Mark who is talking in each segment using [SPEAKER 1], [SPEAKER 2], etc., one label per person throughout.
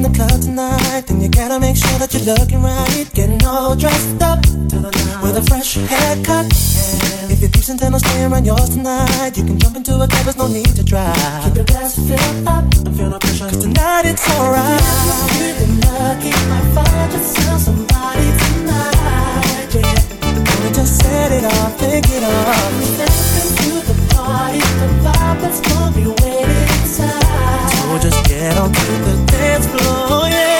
[SPEAKER 1] in the club tonight, then you gotta make sure that you're looking right. Getting all dressed up with a fresh haircut. If you're decent, then I'll stay around yours tonight. You can jump into a cab, there's no need to drive. Keep your glass filled up and feel no pressure. Tonight it's alright. Feeling lucky, might find yourself somebody tonight. Yeah. Gonna just set it off, think it off. Step into the party, the vibe that's gonna be waiting inside. Just get on to the dance floor, yeah.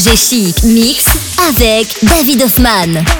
[SPEAKER 2] FG Chic Mix avec. David Hoffman.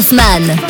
[SPEAKER 2] David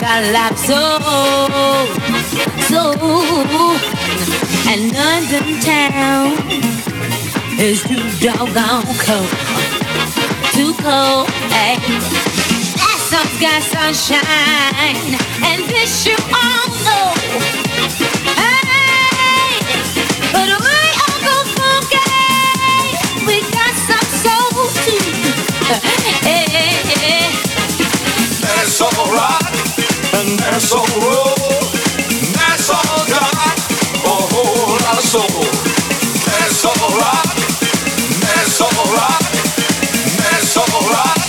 [SPEAKER 3] Got a lot of soul, soul. And London town is too doggone cold, too cold. Hey. That song's got sunshine, and this you all know. Hey,
[SPEAKER 4] that's alright and that's all. That's all got a whole lot of soul. That's all right. That's all right. That's all right.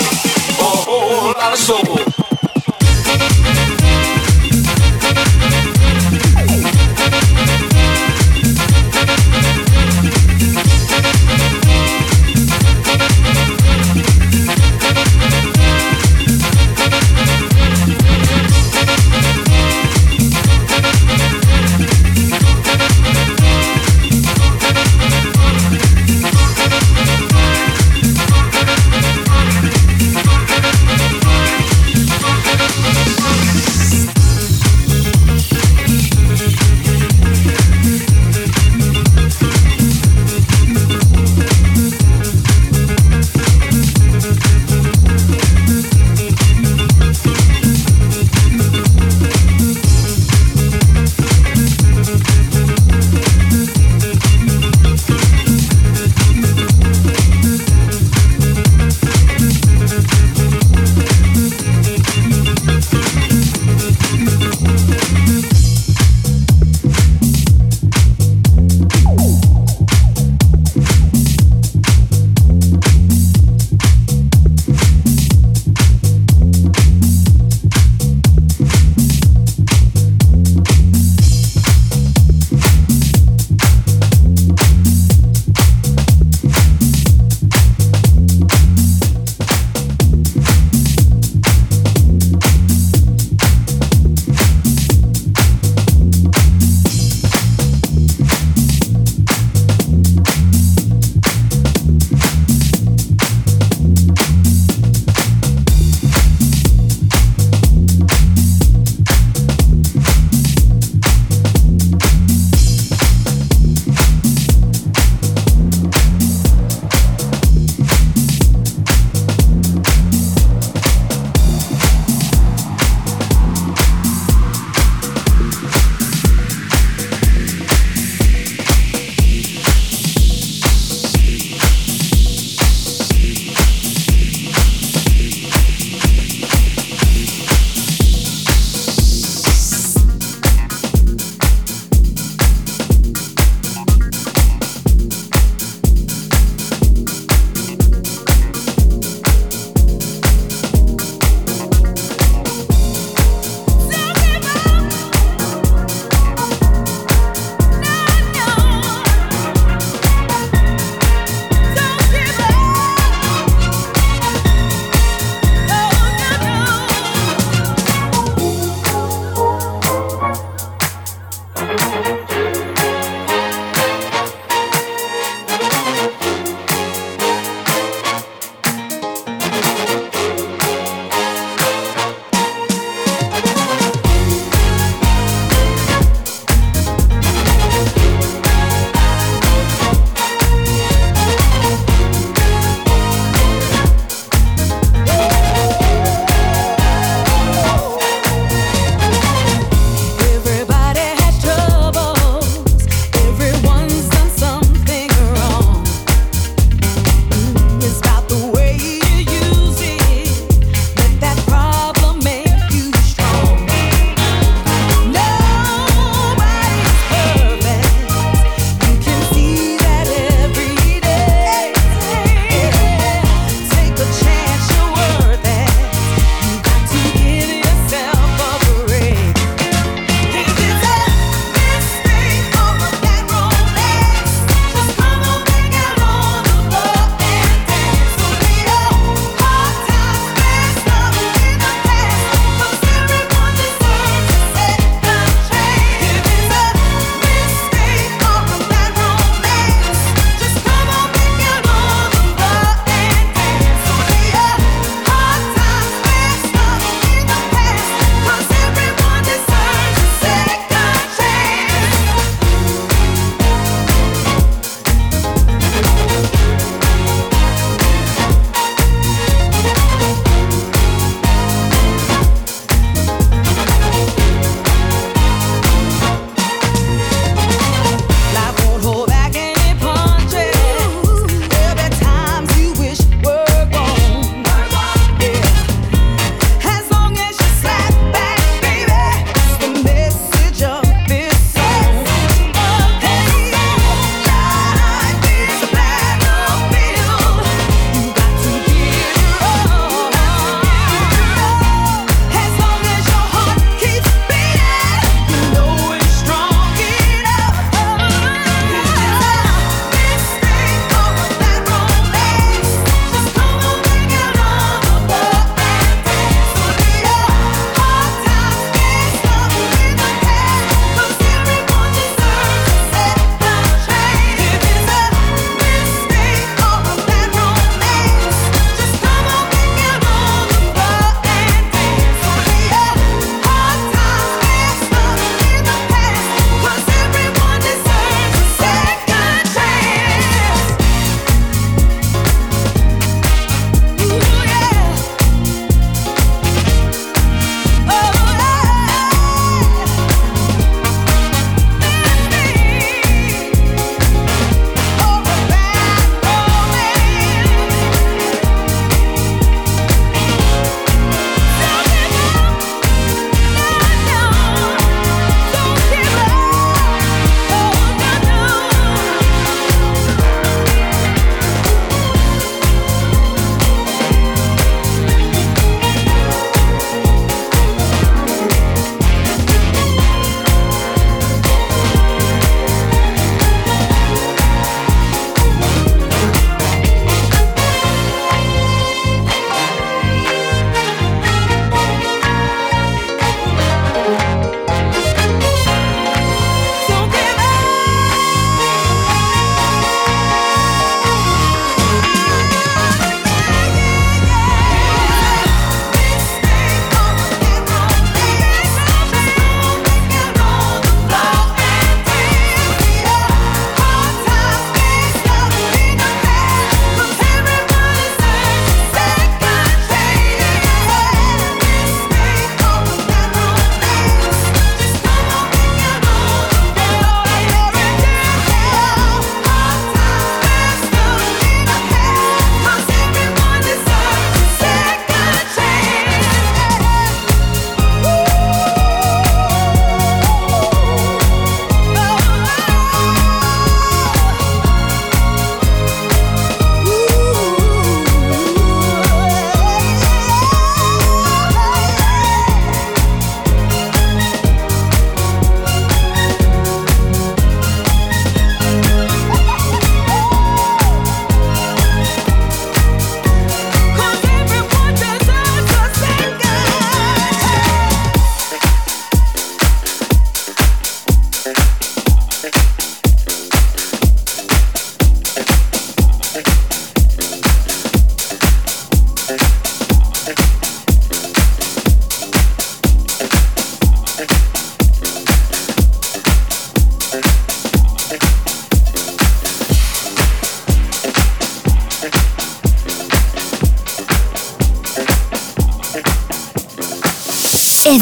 [SPEAKER 4] A whole lot of soul.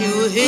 [SPEAKER 5] You him.